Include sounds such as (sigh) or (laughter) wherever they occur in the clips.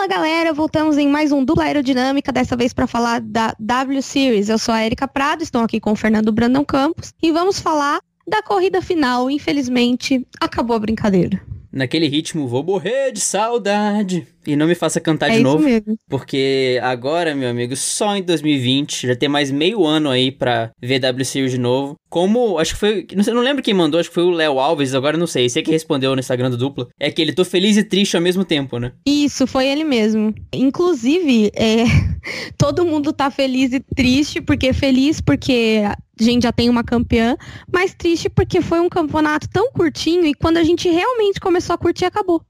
Fala galera, voltamos em mais um Dupla Aerodinâmica, dessa vez para falar da W Series. Eu sou a Erika Prado, estou aqui com o Fernando Brandão Campos e vamos falar da corrida final. Infelizmente, acabou a brincadeira. Naquele ritmo, vou morrer de saudade. E não me faça cantar é de novo. Mesmo. Porque agora, meu amigo, só em 2020, já tem mais meio ano aí pra ver W Series de novo. Como, acho que foi, não, sei, não lembro quem mandou, acho que foi o Léo Alves, agora não sei, sei que respondeu no Instagram do Dupla. É que ele tô feliz e triste ao mesmo tempo, né? Isso, foi ele mesmo. Inclusive, é, (laughs) todo mundo tá feliz e triste, porque feliz porque a gente já tem uma campeã, mas triste porque foi um campeonato tão curtinho e quando a gente realmente começou a curtir, acabou.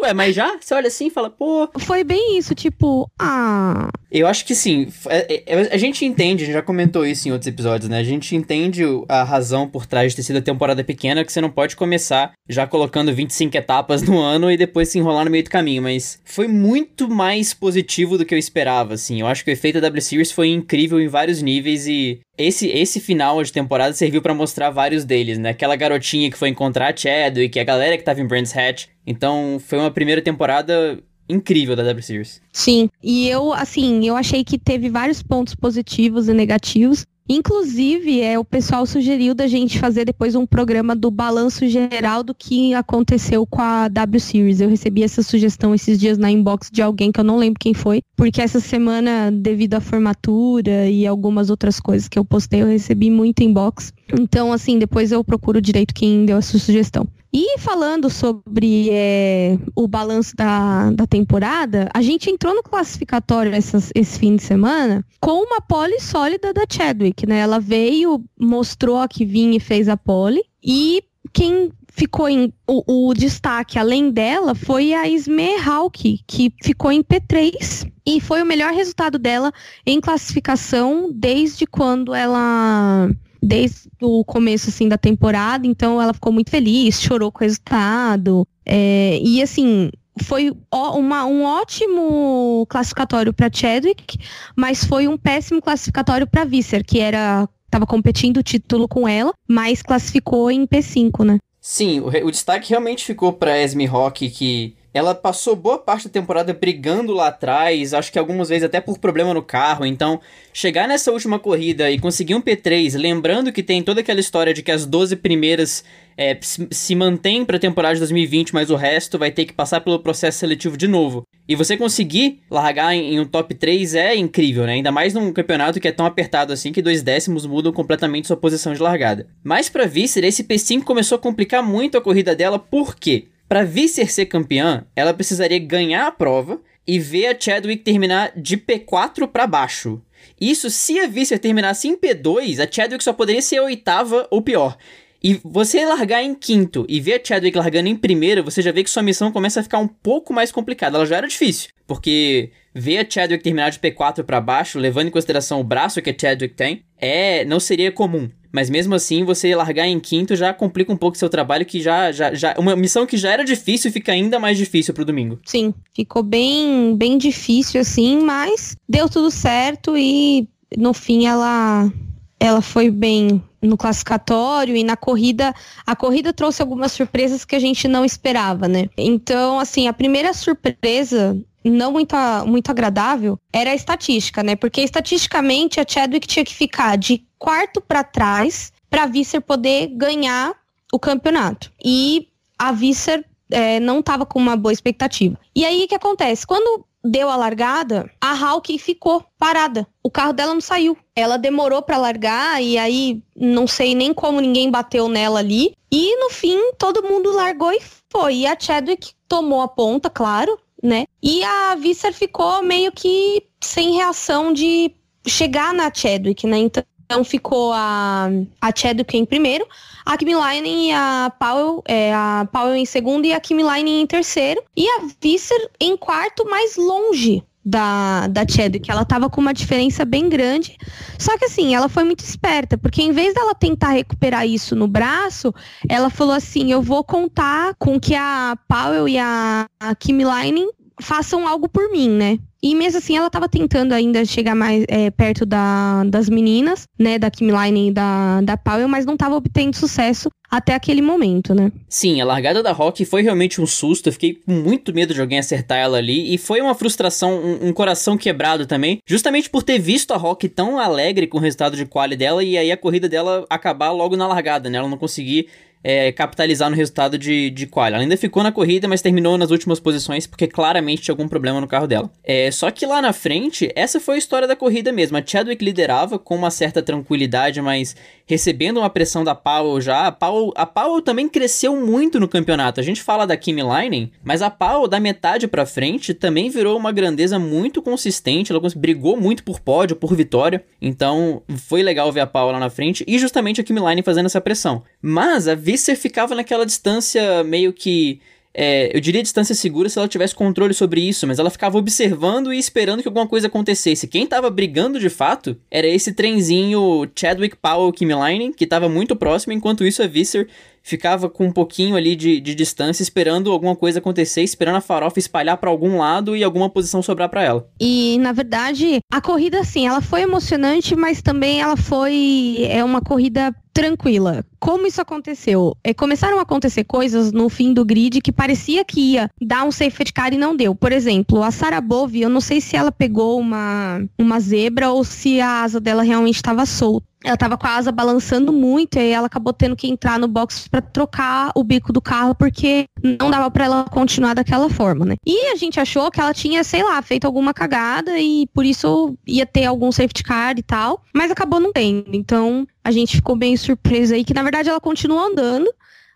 Ué, mas já? Você olha assim e fala, pô. Foi bem isso, tipo, ah. Eu acho que sim. É, é, a gente entende, a gente já comentou isso em outros episódios, né? A gente entende a razão por trás de ter sido a temporada pequena, que você não pode começar já colocando 25 etapas no ano e depois se enrolar no meio do caminho. Mas foi muito mais positivo do que eu esperava, assim. Eu acho que o efeito da W Series foi incrível em vários níveis e esse, esse final de temporada serviu para mostrar vários deles, né? Aquela garotinha que foi encontrar a Chadwick, a galera que tava em Brands Hatch. Então, foi uma primeira temporada incrível da W Series. Sim, e eu, assim, eu achei que teve vários pontos positivos e negativos. Inclusive, é, o pessoal sugeriu da gente fazer depois um programa do balanço geral do que aconteceu com a W Series. Eu recebi essa sugestão esses dias na inbox de alguém que eu não lembro quem foi, porque essa semana, devido à formatura e algumas outras coisas que eu postei, eu recebi muito inbox. Então, assim, depois eu procuro direito quem deu essa sugestão. E falando sobre é, o balanço da, da temporada, a gente entrou no classificatório essas, esse fim de semana com uma pole sólida da Chadwick, né? Ela veio, mostrou a que vinha e fez a pole. E quem ficou em o, o, destaque além dela foi a Sme Hawk, que ficou em P3 e foi o melhor resultado dela em classificação desde quando ela desde o começo assim da temporada, então ela ficou muito feliz, chorou com o resultado. É, e assim, foi uma, um ótimo classificatório para Chadwick, mas foi um péssimo classificatório para Visser, que era estava competindo o título com ela, mas classificou em P5, né? Sim, o, o destaque realmente ficou para Esme Rock, que ela passou boa parte da temporada brigando lá atrás, acho que algumas vezes até por problema no carro. Então, chegar nessa última corrida e conseguir um P3, lembrando que tem toda aquela história de que as 12 primeiras é, se mantêm para a temporada de 2020, mas o resto vai ter que passar pelo processo seletivo de novo. E você conseguir largar em, em um top 3 é incrível, né? Ainda mais num campeonato que é tão apertado assim que dois décimos mudam completamente sua posição de largada. Mas para Visser, esse P5 começou a complicar muito a corrida dela, por quê? Para Visser ser campeã, ela precisaria ganhar a prova e ver a Chadwick terminar de P4 para baixo. Isso se a Visser terminasse em P2, a Chadwick só poderia ser a oitava ou pior. E você largar em quinto e ver a Chadwick largando em primeiro, você já vê que sua missão começa a ficar um pouco mais complicada. Ela já era difícil, porque ver a Chadwick terminar de P4 para baixo, levando em consideração o braço que a Chadwick tem, é não seria comum. Mas mesmo assim, você largar em quinto já complica um pouco seu trabalho, que já, já, já. Uma missão que já era difícil fica ainda mais difícil pro domingo. Sim, ficou bem, bem difícil, assim, mas deu tudo certo e no fim ela. Ela foi bem no classificatório e na corrida. A corrida trouxe algumas surpresas que a gente não esperava, né? Então, assim, a primeira surpresa não muito, muito agradável era a estatística, né? Porque estatisticamente a Chadwick tinha que ficar de quarto para trás para a Visser poder ganhar o campeonato. E a Visser é, não estava com uma boa expectativa. E aí o que acontece? Quando deu a largada, a Hawk ficou parada. O carro dela não saiu. Ela demorou para largar e aí não sei nem como ninguém bateu nela ali. E no fim todo mundo largou e foi. E a Chadwick tomou a ponta, claro, né? E a Visser ficou meio que sem reação de chegar na Chadwick, né? Então então ficou a, a Chadwick em primeiro, a Kimi Line e a Powell, é, a Powell em segundo e a Kimi Line em terceiro. E a Visser em quarto, mais longe da, da Chadwick. Ela tava com uma diferença bem grande. Só que assim, ela foi muito esperta, porque em vez dela tentar recuperar isso no braço, ela falou assim: eu vou contar com que a Powell e a, a Kimi Line façam algo por mim, né? E mesmo assim, ela estava tentando ainda chegar mais é, perto da, das meninas, né, da Kim Line e da, da Powell, mas não estava obtendo sucesso. até aquele momento, né? Sim, a largada da Rock foi realmente um susto. Eu fiquei com muito medo de alguém acertar ela ali. E foi uma frustração, um, um coração quebrado também. Justamente por ter visto a Rock tão alegre com o resultado de quali dela. E aí a corrida dela acabar logo na largada, né? Ela não conseguir é, capitalizar no resultado de, de qual. Ela ainda ficou na corrida, mas terminou nas últimas posições porque claramente tinha algum problema no carro dela. É, só que lá na frente, essa foi a história da corrida mesmo. A Chadwick liderava com uma certa tranquilidade, mas recebendo uma pressão da Powell já. A Powell, a Powell também cresceu muito no campeonato. A gente fala da Kimi Leinen, mas a Powell da metade para frente também virou uma grandeza muito consistente. Ela brigou muito por pódio, por vitória. Então foi legal ver a Powell lá na frente e justamente a Kimi Leinen fazendo essa pressão. Mas a Visser ficava naquela distância meio que. É, eu diria distância segura se ela tivesse controle sobre isso, mas ela ficava observando e esperando que alguma coisa acontecesse. Quem tava brigando de fato era esse trenzinho Chadwick Powell Kimmeline, que tava muito próximo, enquanto isso a Visser ficava com um pouquinho ali de, de distância, esperando alguma coisa acontecer, esperando a farofa espalhar para algum lado e alguma posição sobrar para ela. E, na verdade, a corrida, assim, ela foi emocionante, mas também ela foi é uma corrida tranquila. Como isso aconteceu? É, começaram a acontecer coisas no fim do grid que parecia que ia dar um safety car e não deu. Por exemplo, a Sarah Bove, eu não sei se ela pegou uma, uma zebra ou se a asa dela realmente estava solta ela tava com a asa balançando muito e aí ela acabou tendo que entrar no box para trocar o bico do carro porque não dava para ela continuar daquela forma, né? E a gente achou que ela tinha, sei lá, feito alguma cagada e por isso ia ter algum safety car e tal, mas acabou não tendo. Então, a gente ficou bem surpresa aí que na verdade ela continuou andando,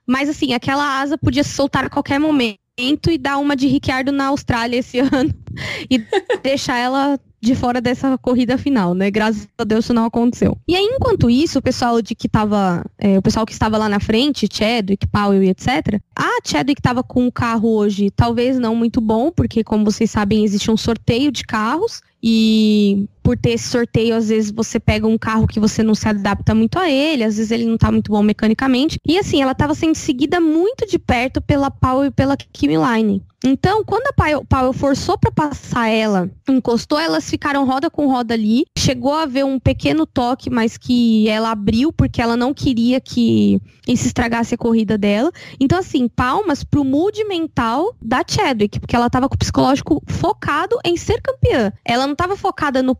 mas assim, aquela asa podia se soltar a qualquer momento e dar uma de Ricciardo na Austrália esse (laughs) ano e deixar ela de fora dessa corrida final, né? Graças a Deus isso não aconteceu. E aí, enquanto isso, o pessoal de que tava. É, o pessoal que estava lá na frente, Chadwick, Powell e etc. A Chadwick estava com um carro hoje, talvez não muito bom, porque, como vocês sabem, existe um sorteio de carros. E por ter esse sorteio, às vezes você pega um carro que você não se adapta muito a ele, às vezes ele não tá muito bom mecanicamente. E assim, ela estava sendo seguida muito de perto pela Powell e pela Kimi Line. Então, quando a Powell forçou para passar ela, encostou, elas ficaram roda com roda ali. Chegou a haver um pequeno toque, mas que ela abriu porque ela não queria que isso estragasse a corrida dela. Então, assim, palmas pro mood mental da Chadwick, porque ela tava com o psicológico focado em ser campeã. Ela não tava focada no.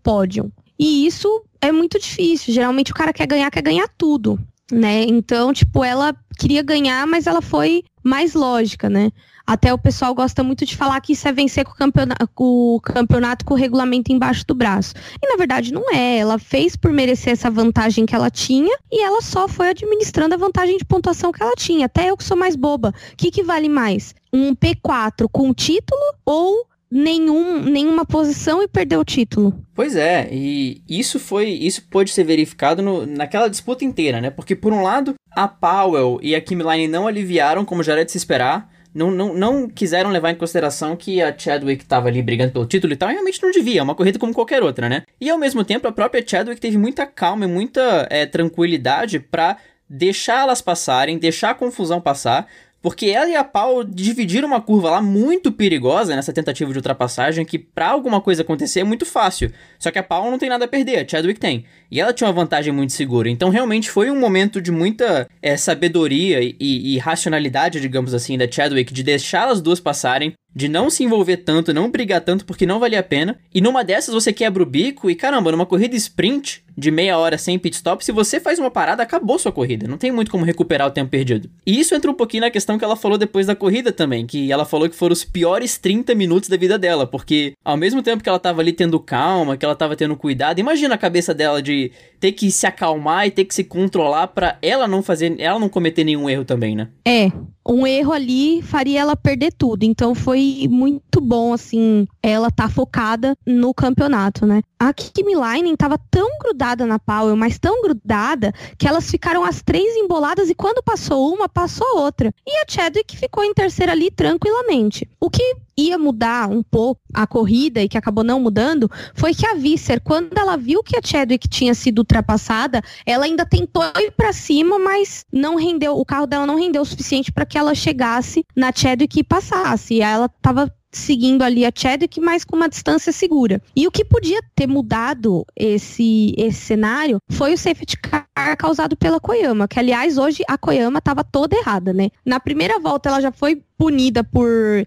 E isso é muito difícil. Geralmente o cara quer ganhar, quer ganhar tudo, né? Então, tipo, ela queria ganhar, mas ela foi mais lógica, né? Até o pessoal gosta muito de falar que isso é vencer com o, campeonato, com o campeonato com o regulamento embaixo do braço. E na verdade não é. Ela fez por merecer essa vantagem que ela tinha e ela só foi administrando a vantagem de pontuação que ela tinha. Até eu que sou mais boba. O que, que vale mais? Um P4 com título ou nenhum, nenhuma posição e perder o título. Pois é, e isso foi, isso pode ser verificado no, naquela disputa inteira, né? Porque por um lado, a Powell e a Kim Line não aliviaram, como já era de se esperar não, não, não quiseram levar em consideração que a Chadwick estava ali brigando pelo título e tal, e realmente não devia, é uma corrida como qualquer outra, né? E ao mesmo tempo, a própria Chadwick teve muita calma e muita é, tranquilidade para deixar elas passarem, deixar a confusão passar, porque ela e a Paul dividiram uma curva lá muito perigosa nessa tentativa de ultrapassagem, que para alguma coisa acontecer é muito fácil. Só que a Paul não tem nada a perder, a Chadwick tem. E ela tinha uma vantagem muito segura. Então realmente foi um momento de muita é, sabedoria e, e, racionalidade, digamos assim, da Chadwick, de deixar as duas passarem, de não se envolver tanto, não brigar tanto porque não valia a pena. E numa dessas você quebra o bico e caramba, numa corrida sprint de meia hora sem pit stop, se você faz uma parada, acabou sua corrida. Não tem muito como recuperar o tempo perdido. E isso entra um pouquinho na questão que ela falou depois da corrida também, que ela falou que foram os piores 30 minutos da vida dela, porque ao mesmo tempo que ela tava ali tendo calma, que ela tava tendo cuidado, imagina a cabeça dela de ter que se acalmar e ter que se controlar para ela não fazer, ela não cometer nenhum erro também, né? É, um erro ali faria ela perder tudo. Então foi muito bom, assim, ela tá focada no campeonato, né? A Kimi Leinen tava tão grudada na Powell, mas tão grudada, que elas ficaram as três emboladas e quando passou uma, passou outra. E a Chadwick ficou em terceira ali tranquilamente. O que ia mudar um pouco a corrida e que acabou não mudando foi que a Visser, quando ela viu que a Chadwick tinha sido ultrapassada, ela ainda tentou ir para cima, mas não rendeu, o carro dela não rendeu o suficiente para que ela chegasse na Chadwick e passasse. E ela tava seguindo ali a Chadwick, mas com uma distância segura. E o que podia ter mudado esse, esse cenário foi o safety car causado pela Koyama, que aliás hoje a Koyama estava toda errada, né? Na primeira volta ela já foi punida por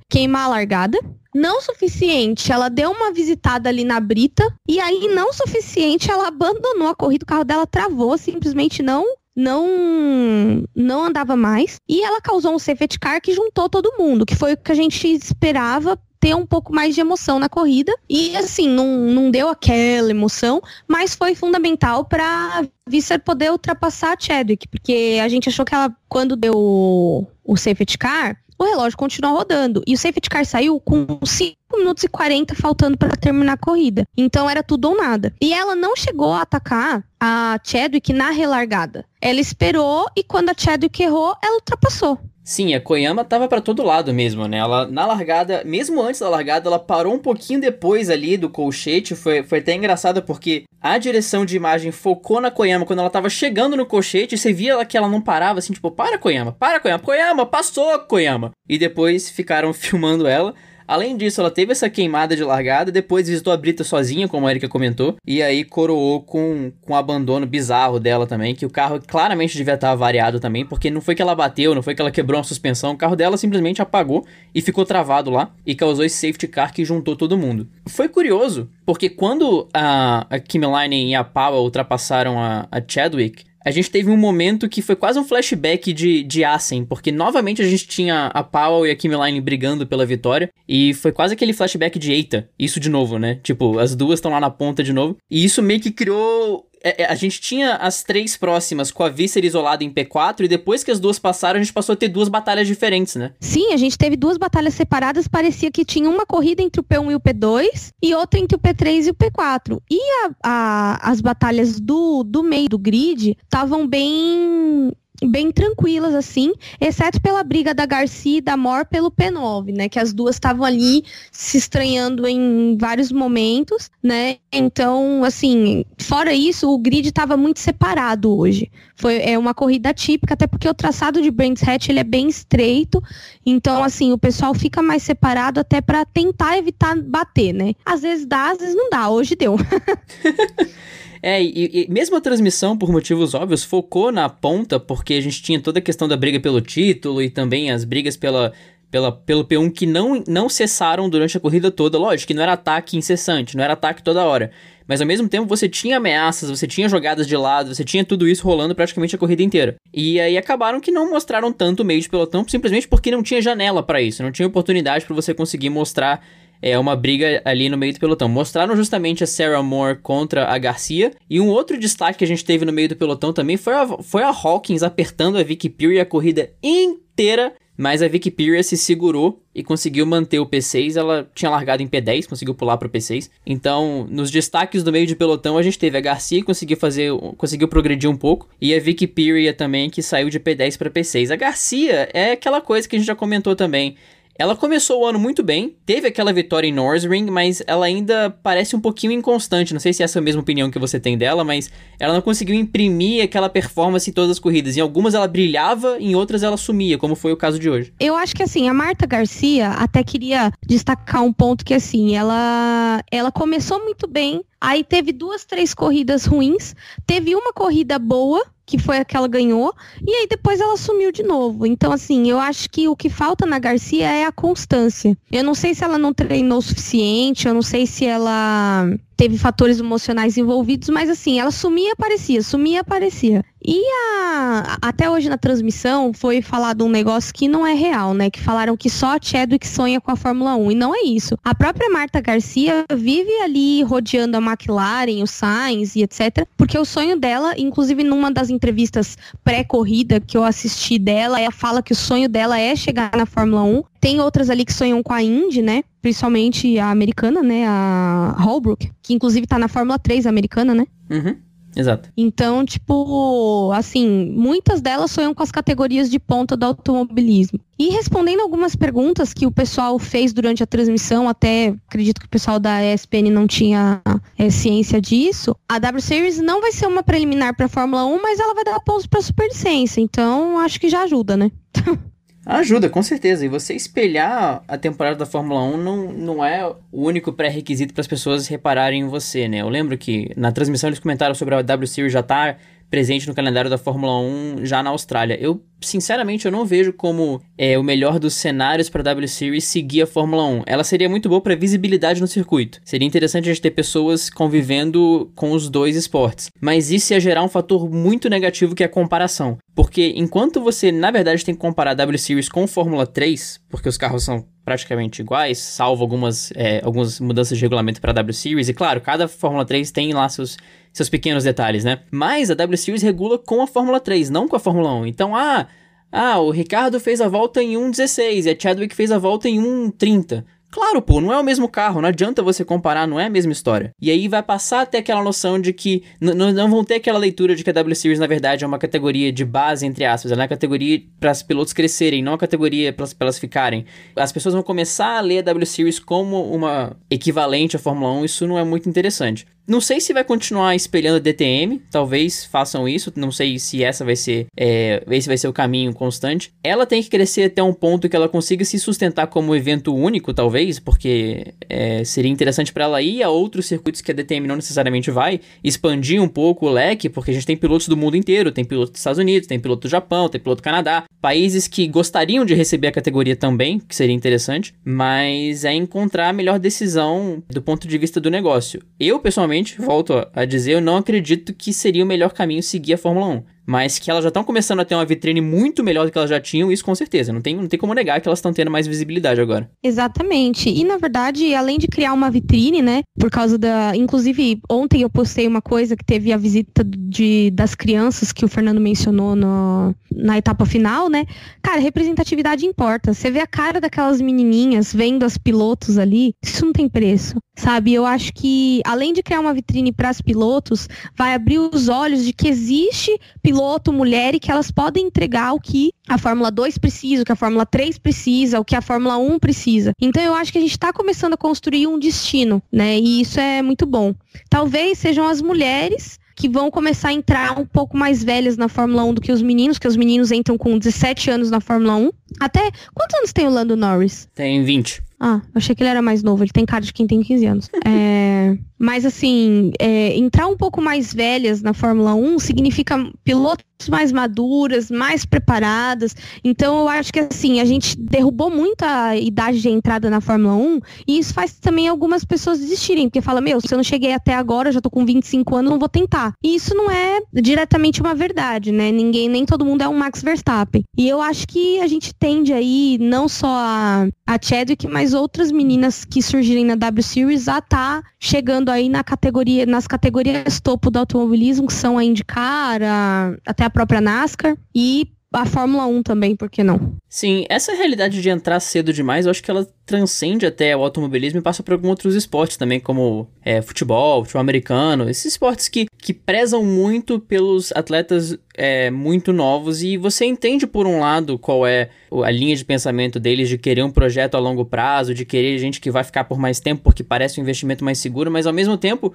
queimar a largada, não suficiente, ela deu uma visitada ali na brita e aí não suficiente, ela abandonou a corrida, o carro dela travou, simplesmente não não não andava mais e ela causou um safety car que juntou todo mundo, que foi o que a gente esperava ter um pouco mais de emoção na corrida. E assim, não, não deu aquela emoção, mas foi fundamental para Visser poder ultrapassar a Chadwick, porque a gente achou que ela, quando deu o safety car, o relógio continuou rodando. E o safety car saiu com 5 minutos e 40 faltando para terminar a corrida. Então era tudo ou nada. E ela não chegou a atacar a Chadwick na relargada. Ela esperou e quando a Chadwick errou, ela ultrapassou. Sim, a Koyama tava para todo lado mesmo, né? Ela, na largada, mesmo antes da largada, ela parou um pouquinho depois ali do colchete. Foi, foi até engraçado porque a direção de imagem focou na Koyama quando ela tava chegando no colchete. Você via que ela não parava, assim, tipo, para Koyama, para Koyama, Koyama, passou Koyama. E depois ficaram (laughs) filmando ela. Além disso, ela teve essa queimada de largada, depois visitou a Brita sozinha, como a Erika comentou, e aí coroou com, com um abandono bizarro dela também, que o carro claramente devia estar variado também, porque não foi que ela bateu, não foi que ela quebrou uma suspensão, o carro dela simplesmente apagou e ficou travado lá, e causou esse safety car que juntou todo mundo. Foi curioso, porque quando a, a Kim Line e a Powell ultrapassaram a, a Chadwick, a gente teve um momento que foi quase um flashback de, de Assen, porque novamente a gente tinha a Powell e a Kimi Line brigando pela vitória, e foi quase aquele flashback de eita, isso de novo, né? Tipo, as duas estão lá na ponta de novo, e isso meio que criou é, é, a gente tinha as três próximas com a Visser isolada em P4 e depois que as duas passaram, a gente passou a ter duas batalhas diferentes, né? Sim, a gente teve duas batalhas separadas, parecia que tinha uma corrida entre o P1 e o P2 e outra entre o P3 e o P4. E a, a, as batalhas do, do meio do grid estavam bem bem tranquilas, assim, exceto pela briga da Garcia e da Mor pelo P9, né? Que as duas estavam ali se estranhando em vários momentos, né? Então, assim, fora isso, o grid estava muito separado hoje. Foi é uma corrida típica, até porque o traçado de Brands Hatch ele é bem estreito, então assim, o pessoal fica mais separado até para tentar evitar bater, né? Às vezes dá, às vezes não dá. Hoje deu. (laughs) É, e, e, mesmo a transmissão, por motivos óbvios, focou na ponta, porque a gente tinha toda a questão da briga pelo título e também as brigas pela, pela, pelo P1 que não, não cessaram durante a corrida toda. Lógico que não era ataque incessante, não era ataque toda hora. Mas ao mesmo tempo você tinha ameaças, você tinha jogadas de lado, você tinha tudo isso rolando praticamente a corrida inteira. E aí acabaram que não mostraram tanto meio de pelotão, simplesmente porque não tinha janela para isso, não tinha oportunidade para você conseguir mostrar é uma briga ali no meio do pelotão. Mostraram justamente a Sarah Moore contra a Garcia. E um outro destaque que a gente teve no meio do pelotão também foi a, foi a Hawkins apertando a Vicky Peary a corrida inteira. Mas a Vicky Peary se segurou e conseguiu manter o P6. Ela tinha largado em P10, conseguiu pular para o P6. Então, nos destaques do meio de pelotão, a gente teve a Garcia que conseguiu fazer, conseguiu progredir um pouco, e a Vicky Peary também que saiu de P10 para P6. A Garcia é aquela coisa que a gente já comentou também. Ela começou o ano muito bem, teve aquela vitória em Norsring, mas ela ainda parece um pouquinho inconstante. Não sei se essa é a mesma opinião que você tem dela, mas ela não conseguiu imprimir aquela performance em todas as corridas. Em algumas ela brilhava, em outras ela sumia, como foi o caso de hoje. Eu acho que assim, a Marta Garcia até queria destacar um ponto que assim, ela ela começou muito bem, aí teve duas, três corridas ruins, teve uma corrida boa, que foi a que ela ganhou, e aí depois ela sumiu de novo. Então, assim, eu acho que o que falta na Garcia é a constância. Eu não sei se ela não treinou o suficiente, eu não sei se ela teve fatores emocionais envolvidos, mas assim, ela sumia e aparecia, sumia e aparecia. E a, até hoje na transmissão foi falado um negócio que não é real, né? Que falaram que só a Chadwick sonha com a Fórmula 1. E não é isso. A própria Marta Garcia vive ali rodeando a McLaren, o Sainz e etc. Porque o sonho dela, inclusive numa das entrevistas pré-corrida que eu assisti dela, ela fala que o sonho dela é chegar na Fórmula 1. Tem outras ali que sonham com a Indy, né? Principalmente a americana, né? A Holbrook, que inclusive tá na Fórmula 3 americana, né? Uhum. Exato. Então, tipo, assim, muitas delas sonham com as categorias de ponta do automobilismo. E respondendo algumas perguntas que o pessoal fez durante a transmissão, até acredito que o pessoal da ESPN não tinha é, ciência disso, a W Series não vai ser uma preliminar para Fórmula 1, mas ela vai dar pontos para superlicença. Então, acho que já ajuda, né? (laughs) Ajuda, com certeza. E você espelhar a temporada da Fórmula 1 não, não é o único pré-requisito para as pessoas repararem em você, né? Eu lembro que na transmissão eles comentaram sobre a W Series já tá presente no calendário da Fórmula 1 já na Austrália. Eu, sinceramente, eu não vejo como é, o melhor dos cenários para a W Series seguir a Fórmula 1. Ela seria muito boa para visibilidade no circuito. Seria interessante a gente ter pessoas convivendo com os dois esportes. Mas isso ia gerar um fator muito negativo que é a comparação. Porque enquanto você, na verdade, tem que comparar a W Series com Fórmula 3, porque os carros são praticamente iguais, salvo algumas, é, algumas mudanças de regulamento para a W Series. E claro, cada Fórmula 3 tem lá seus, seus pequenos detalhes, né? Mas a W Series regula com a Fórmula 3, não com a Fórmula 1. Então, ah, ah, o Ricardo fez a volta em 1,16 e a Chadwick fez a volta em 1,30. Claro, pô, não é o mesmo carro, não adianta você comparar, não é a mesma história. E aí vai passar até aquela noção de que não vão ter aquela leitura de que a W Series na verdade é uma categoria de base, entre aspas, ela é uma categoria para os pilotos crescerem, não uma categoria para elas ficarem. As pessoas vão começar a ler a W Series como uma equivalente à Fórmula 1, isso não é muito interessante. Não sei se vai continuar espelhando a DTM, talvez façam isso, não sei se essa vai ser, é, esse vai ser o caminho constante. Ela tem que crescer até um ponto que ela consiga se sustentar como evento único, talvez, porque é, seria interessante para ela ir a outros circuitos que a DTM não necessariamente vai, expandir um pouco o leque, porque a gente tem pilotos do mundo inteiro, tem piloto dos Estados Unidos, tem piloto do Japão, tem piloto do Canadá, países que gostariam de receber a categoria também, que seria interessante, mas é encontrar a melhor decisão do ponto de vista do negócio. Eu, pessoalmente, volto a dizer, eu não acredito que seria o melhor caminho seguir a Fórmula 1 mas que elas já estão começando a ter uma vitrine muito melhor do que elas já tinham, isso com certeza. Não tem, não tem como negar que elas estão tendo mais visibilidade agora. Exatamente. E na verdade, além de criar uma vitrine, né, por causa da. Inclusive, ontem eu postei uma coisa que teve a visita de, das crianças que o Fernando mencionou no, na etapa final, né? Cara, representatividade importa. Você vê a cara daquelas menininhas vendo as pilotos ali, isso não tem preço, sabe? Eu acho que, além de criar uma vitrine para as pilotos, vai abrir os olhos de que existe piloto, mulher, e que elas podem entregar o que a Fórmula 2 precisa, o que a Fórmula 3 precisa, o que a Fórmula 1 precisa. Então eu acho que a gente está começando a construir um destino, né? E isso é muito bom. Talvez sejam as mulheres que vão começar a entrar um pouco mais velhas na Fórmula 1 do que os meninos, que os meninos entram com 17 anos na Fórmula 1. Até quantos anos tem o Lando Norris? Tem 20. Ah, achei que ele era mais novo. Ele tem cara de quem tem 15 anos. é, mas, assim, é, entrar um pouco mais velhas na Fórmula 1 significa pilotos mais maduras, mais preparadas. Então, eu acho que, assim, a gente derrubou muito a idade de entrada na Fórmula 1 e isso faz também algumas pessoas desistirem, porque fala, meu, se eu não cheguei até agora, já tô com 25 anos, não vou tentar. E isso não é diretamente uma verdade, né? Ninguém, nem todo mundo é um Max Verstappen. E eu acho que a gente tende aí, não só a, a Chadwick, mas outras meninas que surgirem na W Series a tá chegando aí na categoria, nas categorias topo do automobilismo, que são a IndyCar, a, até a própria NASCAR e a Fórmula 1 também, por que não? Sim, essa realidade de entrar cedo demais, eu acho que ela transcende até o automobilismo e passa por alguns outros esportes também, como é, futebol, futebol americano, esses esportes que, que prezam muito pelos atletas é, muito novos e você entende, por um lado, qual é a linha de pensamento deles de querer um projeto a longo prazo, de querer gente que vai ficar por mais tempo porque parece um investimento mais seguro, mas ao mesmo tempo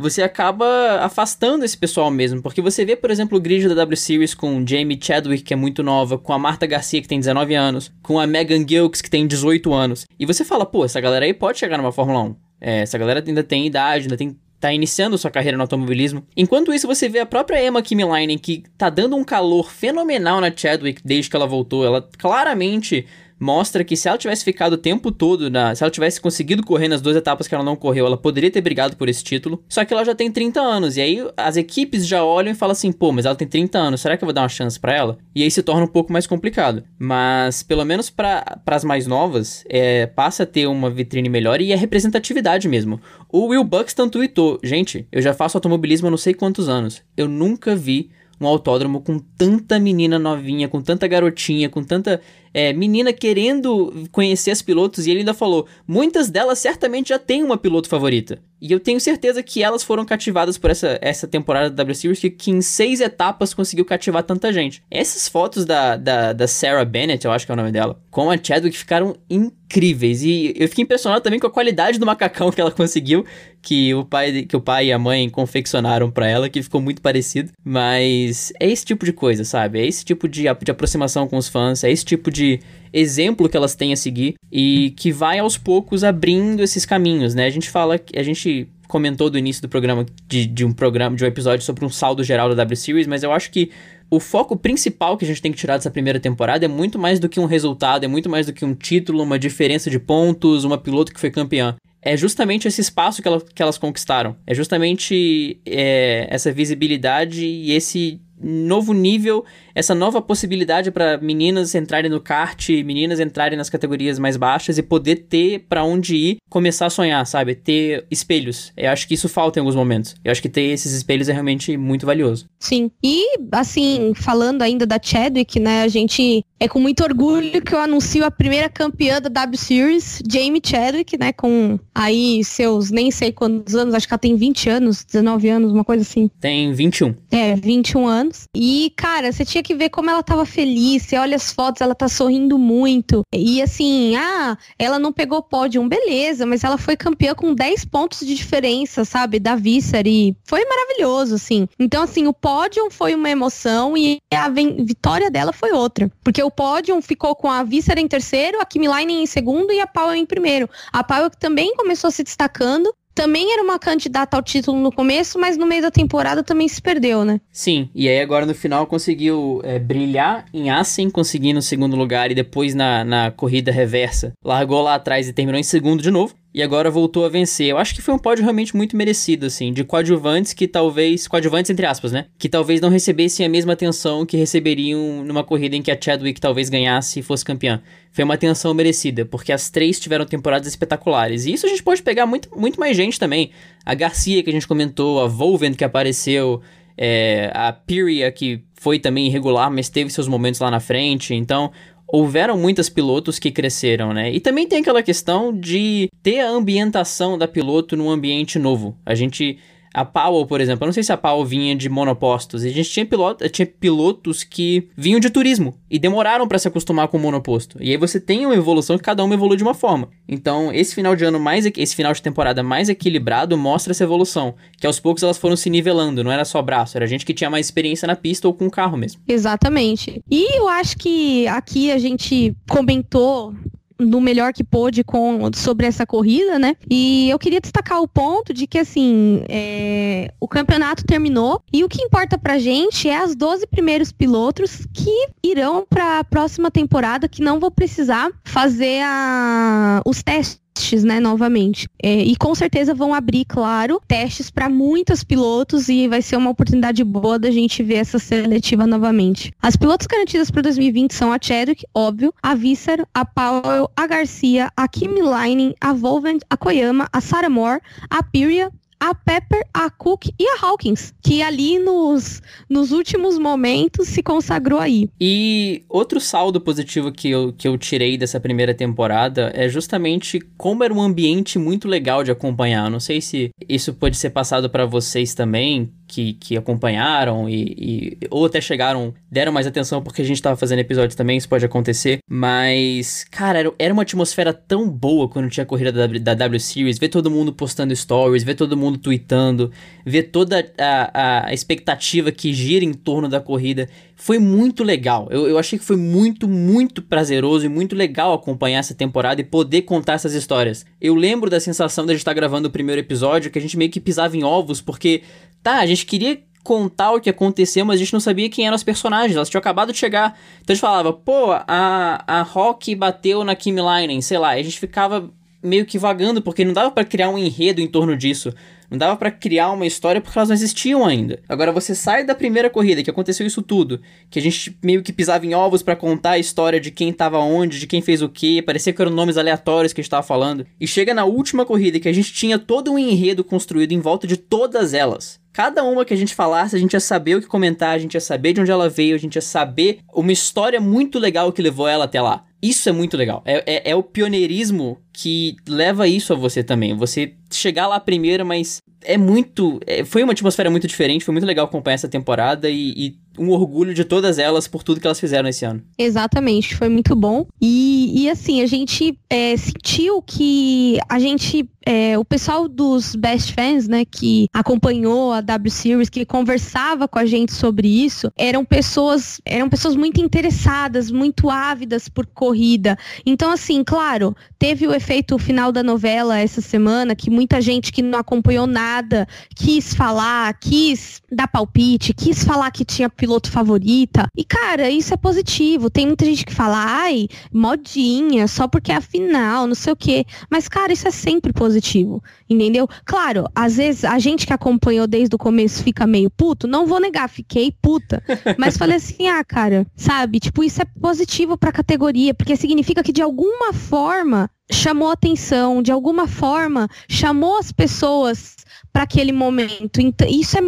você acaba afastando esse pessoal mesmo. Porque você vê, por exemplo, o grid da W Series com Jamie Chadwick, que é muito nova, com a Marta Garcia, que tem 19 anos, com a Megan Gilks, que tem 18 anos. E você fala, pô, essa galera aí pode chegar numa Fórmula 1. É, essa galera ainda tem idade, ainda tem tá iniciando sua carreira no automobilismo. Enquanto isso, você vê a própria Emma Kimmeline, que tá dando um calor fenomenal na Chadwick desde que ela voltou. Ela claramente mostra que se ela tivesse ficado o tempo todo na. Se ela tivesse conseguido correr nas duas etapas que ela não correu, ela poderia ter brigado por esse título. Só que ela já tem 30 anos. E aí as equipes já olham e falam assim: pô, mas ela tem 30 anos, será que eu vou dar uma chance para ela? E aí se torna um pouco mais complicado. Mas pelo menos para as mais novas, é, passa a ter uma vitrine melhor e é representatividade mesmo. O Will Buxton tweetou: gente, eu já faço automobilismo há não sei quantos anos. Eu nunca vi um autódromo com tanta menina novinha, com tanta garotinha, com tanta é, menina querendo conhecer as pilotos e ele ainda falou: muitas delas certamente já têm uma piloto favorita. E eu tenho certeza que elas foram cativadas por essa, essa temporada da W Series, que, que em seis etapas conseguiu cativar tanta gente. Essas fotos da, da, da Sarah Bennett, eu acho que é o nome dela, com a Chadwick ficaram incríveis. E eu fiquei impressionado também com a qualidade do macacão que ela conseguiu, que o pai, que o pai e a mãe confeccionaram para ela, que ficou muito parecido. Mas é esse tipo de coisa, sabe? É esse tipo de, de aproximação com os fãs, é esse tipo de de exemplo que elas têm a seguir e que vai aos poucos abrindo esses caminhos, né? A gente fala, a gente comentou do início do programa de, de um programa, de um episódio sobre um saldo geral da W Series, mas eu acho que o foco principal que a gente tem que tirar dessa primeira temporada é muito mais do que um resultado, é muito mais do que um título, uma diferença de pontos, uma piloto que foi campeã. É justamente esse espaço que, ela, que elas conquistaram. É justamente é, essa visibilidade e esse novo nível, essa nova possibilidade para meninas entrarem no kart, meninas entrarem nas categorias mais baixas e poder ter para onde ir, começar a sonhar, sabe? Ter espelhos. Eu acho que isso falta em alguns momentos. Eu acho que ter esses espelhos é realmente muito valioso. Sim. E, assim, falando ainda da Chadwick, né, a gente é com muito orgulho que eu anuncio a primeira campeã da W Series, Jamie Chadwick, né, com aí seus nem sei quantos anos, acho que ela tem 20 anos, 19 anos, uma coisa assim. Tem 21. É, 21 anos anos. E, cara, você tinha que ver como ela tava feliz. Você olha as fotos, ela tá sorrindo muito. E assim, ah, ela não pegou pódio, beleza, mas ela foi campeã com 10 pontos de diferença, sabe? Da Visser. E foi maravilhoso, assim. Então, assim, o pódio foi uma emoção e a vitória dela foi outra. Porque o pódio ficou com a Visser em terceiro, a Kimi Line em segundo e a Powell em primeiro. A Powell também começou se destacando também era uma candidata ao título no começo, mas no meio da temporada também se perdeu, né? Sim, e aí agora no final conseguiu é, brilhar em Assen, conseguindo o segundo lugar e depois na, na corrida reversa. Largou lá atrás e terminou em segundo de novo e agora voltou a vencer. Eu acho que foi um pódio realmente muito merecido, assim, de coadjuvantes que talvez, coadjuvantes entre aspas, né? Que talvez não recebessem a mesma atenção que receberiam numa corrida em que a Chadwick talvez ganhasse e fosse campeã. Foi uma atenção merecida, porque as três tiveram temporadas espetaculares. E isso a gente pode pegar muito, muito mais gente também. A Garcia, que a gente comentou, a Volven, que apareceu, é, a Pyria, que foi também irregular, mas teve seus momentos lá na frente. Então, houveram muitas pilotos que cresceram, né? E também tem aquela questão de ter a ambientação da piloto num ambiente novo. A gente a Powell, por exemplo, eu não sei se a Powell vinha de monopostos. A gente tinha, piloto, tinha pilotos que vinham de turismo e demoraram para se acostumar com o monoposto. E aí você tem uma evolução que cada uma evolui de uma forma. Então, esse final de ano mais esse final de temporada mais equilibrado mostra essa evolução, que aos poucos elas foram se nivelando, não era só braço, era gente que tinha mais experiência na pista ou com o carro mesmo. Exatamente. E eu acho que aqui a gente comentou no melhor que pôde com, sobre essa corrida, né? E eu queria destacar o ponto de que, assim, é, o campeonato terminou e o que importa pra gente é as 12 primeiros pilotos que irão para a próxima temporada, que não vão precisar fazer a, os testes testes, né, novamente. É, e com certeza vão abrir, claro, testes para muitos pilotos e vai ser uma oportunidade boa da gente ver essa seletiva novamente. As pilotos garantidas para 2020 são a Chadwick, óbvio, a Visser, a Powell, a Garcia, a Kimi Lining, a Volven, a Koyama, a Sarah Moore, a Pyria, a Pepper, a Cook e a Hawkins, que ali nos, nos últimos momentos se consagrou aí. E outro saldo positivo que eu, que eu tirei dessa primeira temporada é justamente como era um ambiente muito legal de acompanhar. Não sei se isso pode ser passado para vocês também, que, que acompanharam e, e, ou até chegaram, deram mais atenção porque a gente tava fazendo episódios também, isso pode acontecer. Mas, cara, era, era uma atmosfera tão boa quando tinha a corrida da, da W Series, ver todo mundo postando stories, ver todo mundo tweetando, ver toda a, a expectativa que gira em torno da corrida. Foi muito legal. Eu, eu achei que foi muito, muito prazeroso e muito legal acompanhar essa temporada e poder contar essas histórias. Eu lembro da sensação de a gente estar tá gravando o primeiro episódio, que a gente meio que pisava em ovos, porque Tá, a gente queria contar o que aconteceu, mas a gente não sabia quem eram os personagens. Elas tinham acabado de chegar. Então a gente falava, pô, a, a Rock bateu na Kim Linen, sei lá. E a gente ficava meio que vagando, porque não dava para criar um enredo em torno disso. Não dava para criar uma história porque elas não existiam ainda. Agora você sai da primeira corrida que aconteceu isso tudo, que a gente meio que pisava em ovos para contar a história de quem tava onde, de quem fez o que, parecia que eram nomes aleatórios que a gente tava falando. E chega na última corrida que a gente tinha todo um enredo construído em volta de todas elas. Cada uma que a gente falasse, a gente ia saber o que comentar, a gente ia saber de onde ela veio, a gente ia saber uma história muito legal que levou ela até lá. Isso é muito legal. É, é, é, o pioneirismo que leva isso a você também. Você chegar lá primeiro, mas é muito. É, foi uma atmosfera muito diferente, foi muito legal acompanhar essa temporada e, e, um orgulho de todas elas por tudo que elas fizeram esse ano. Exatamente, foi muito bom. E, e assim, a gente é, sentiu que a gente é, o pessoal dos Best Fans, né, que acompanhou a W Series, que conversava com a gente sobre isso, eram pessoas, eram pessoas muito interessadas, muito ávidas por corrida. Então, assim, claro, teve o efeito final da novela essa semana, que muita gente que não acompanhou nada quis falar, quis dar palpite, quis falar que tinha piloto favorita. E, cara, isso é positivo. Tem muita gente que fala, ai, modinha, só porque é a final, não sei o quê. Mas, cara, isso é sempre positivo, entendeu? Claro, às vezes a gente que acompanhou desde o começo fica meio puto, não vou negar, fiquei puta. Mas falei assim, ah, cara, sabe? Tipo, isso é positivo pra categoria, porque significa que de alguma forma chamou atenção, de alguma forma chamou as pessoas para aquele momento. Então, isso é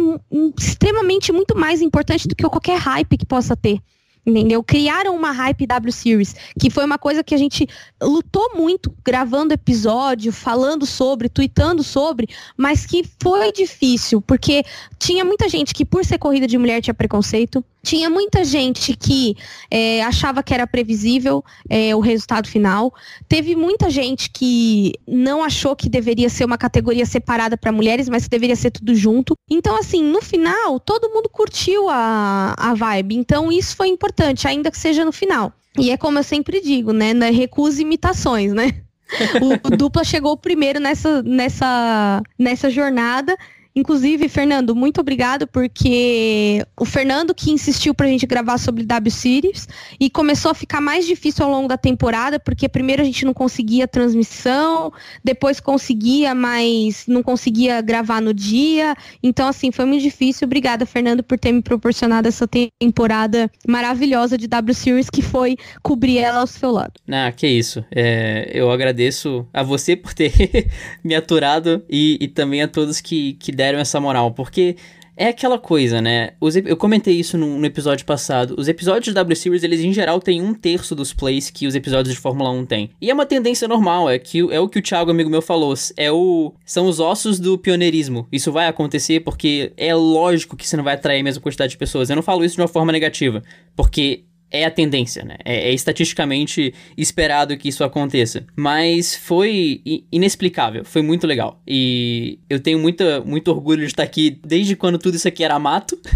extremamente muito mais importante do que qualquer hype que possa ter. Entendeu? Criaram uma hype W Series, que foi uma coisa que a gente lutou muito gravando episódio, falando sobre, tweetando sobre, mas que foi difícil, porque tinha muita gente que, por ser corrida de mulher, tinha preconceito. Tinha muita gente que é, achava que era previsível é, o resultado final. Teve muita gente que não achou que deveria ser uma categoria separada para mulheres, mas que deveria ser tudo junto. Então, assim, no final, todo mundo curtiu a, a vibe. Então, isso foi importante, ainda que seja no final. E é como eu sempre digo, né? Recusa imitações, né? (laughs) o, o dupla chegou primeiro nessa, nessa, nessa jornada Inclusive, Fernando, muito obrigado, porque o Fernando que insistiu pra gente gravar sobre W Series e começou a ficar mais difícil ao longo da temporada, porque primeiro a gente não conseguia transmissão, depois conseguia, mas não conseguia gravar no dia. Então, assim, foi muito difícil. Obrigada, Fernando, por ter me proporcionado essa temporada maravilhosa de W Series, que foi cobrir ela ao seu lado. Ah, que isso. É, eu agradeço a você (laughs) por ter (laughs) me aturado e, e também a todos que, que deram essa moral, porque é aquela coisa, né? Os, eu comentei isso no, no, episódio passado. Os episódios de W Series, eles em geral têm um terço dos plays que os episódios de Fórmula 1 têm. E é uma tendência normal, é que é o que o Thiago, amigo meu, falou. É o, são os ossos do pioneirismo. Isso vai acontecer porque é lógico que você não vai atrair a mesma quantidade de pessoas. Eu não falo isso de uma forma negativa, porque é a tendência, né? É, é, estatisticamente esperado que isso aconteça. Mas foi inexplicável, foi muito legal. E eu tenho muita, muito orgulho de estar aqui desde quando tudo isso aqui era mato. (laughs)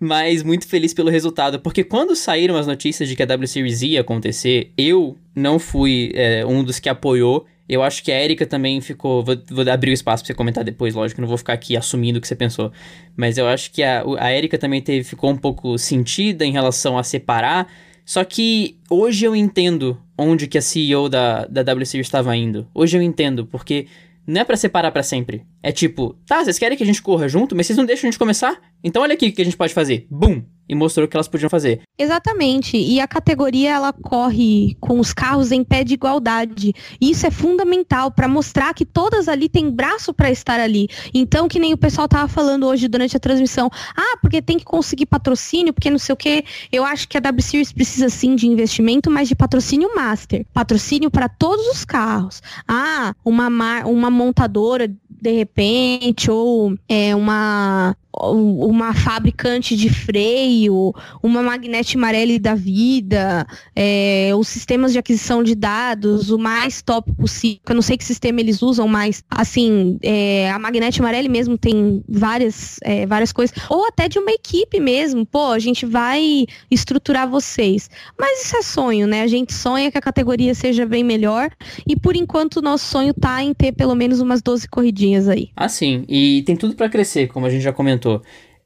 mas muito feliz pelo resultado, porque quando saíram as notícias de que a W Series ia acontecer, eu não fui é, um dos que apoiou. Eu acho que a Erika também ficou. Vou, vou abrir o espaço pra você comentar depois, lógico, não vou ficar aqui assumindo o que você pensou. Mas eu acho que a, a Erika também teve, ficou um pouco sentida em relação a separar. Só que hoje eu entendo onde que a CEO da, da WC estava indo. Hoje eu entendo, porque não é para separar para sempre. É tipo, tá, vocês querem que a gente corra junto, mas vocês não deixam a gente começar? Então olha aqui o que a gente pode fazer. Bum! E mostrou que elas podiam fazer. Exatamente. E a categoria ela corre com os carros em pé de igualdade. Isso é fundamental para mostrar que todas ali têm braço para estar ali. Então, que nem o pessoal tava falando hoje durante a transmissão, ah, porque tem que conseguir patrocínio, porque não sei o quê. Eu acho que a W Series precisa sim de investimento, mas de patrocínio master. Patrocínio para todos os carros. Ah, uma uma montadora de repente, ou é, uma uma fabricante de freio, uma Magnete Marelli da vida, é, os sistemas de aquisição de dados, o mais top possível. Eu não sei que sistema eles usam, mas assim, é, a Magnete Marelli mesmo tem várias, é, várias coisas. Ou até de uma equipe mesmo. Pô, a gente vai estruturar vocês. Mas isso é sonho, né? A gente sonha que a categoria seja bem melhor. E por enquanto o nosso sonho tá em ter pelo menos umas 12 corridinhas aí. Ah, sim. E tem tudo para crescer, como a gente já comentou comentou,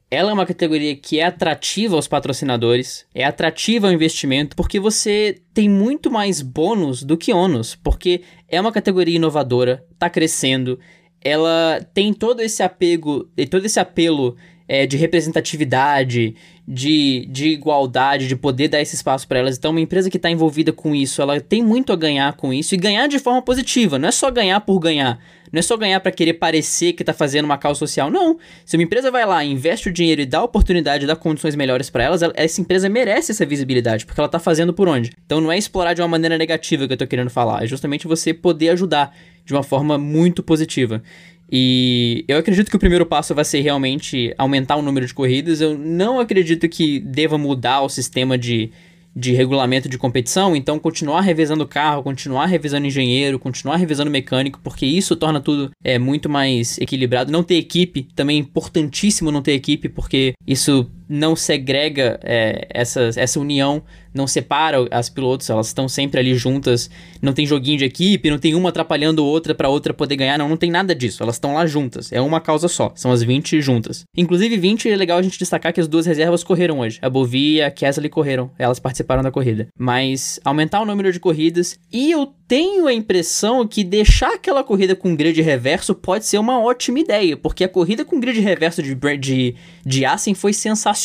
ela é uma categoria que é atrativa aos patrocinadores, é atrativa ao investimento, porque você tem muito mais bônus do que ônus, porque é uma categoria inovadora, está crescendo, ela tem todo esse apego, todo esse apelo é, de representatividade, de, de igualdade, de poder dar esse espaço para elas. Então, uma empresa que está envolvida com isso, ela tem muito a ganhar com isso e ganhar de forma positiva. Não é só ganhar por ganhar. Não é só ganhar para querer parecer que está fazendo uma causa social. Não. Se uma empresa vai lá, investe o dinheiro e dá oportunidade, dá condições melhores para elas, essa empresa merece essa visibilidade, porque ela está fazendo por onde. Então, não é explorar de uma maneira negativa que eu estou querendo falar. É justamente você poder ajudar de uma forma muito positiva. E eu acredito que o primeiro passo vai ser realmente aumentar o número de corridas. Eu não acredito que deva mudar o sistema de, de regulamento de competição, então continuar revisando o carro, continuar revisando engenheiro, continuar revisando mecânico, porque isso torna tudo é, muito mais equilibrado. Não ter equipe, também é importantíssimo não ter equipe, porque isso não segrega é, essa, essa união, não separa as pilotos, elas estão sempre ali juntas, não tem joguinho de equipe, não tem uma atrapalhando outra para outra poder ganhar, não, não tem nada disso, elas estão lá juntas, é uma causa só, são as 20 juntas. Inclusive 20 é legal a gente destacar que as duas reservas correram hoje, a Bovi e a Kesley correram, elas participaram da corrida. Mas aumentar o número de corridas e eu tenho a impressão que deixar aquela corrida com grid reverso pode ser uma ótima ideia, porque a corrida com grid reverso de, de, de Assen foi sensacional.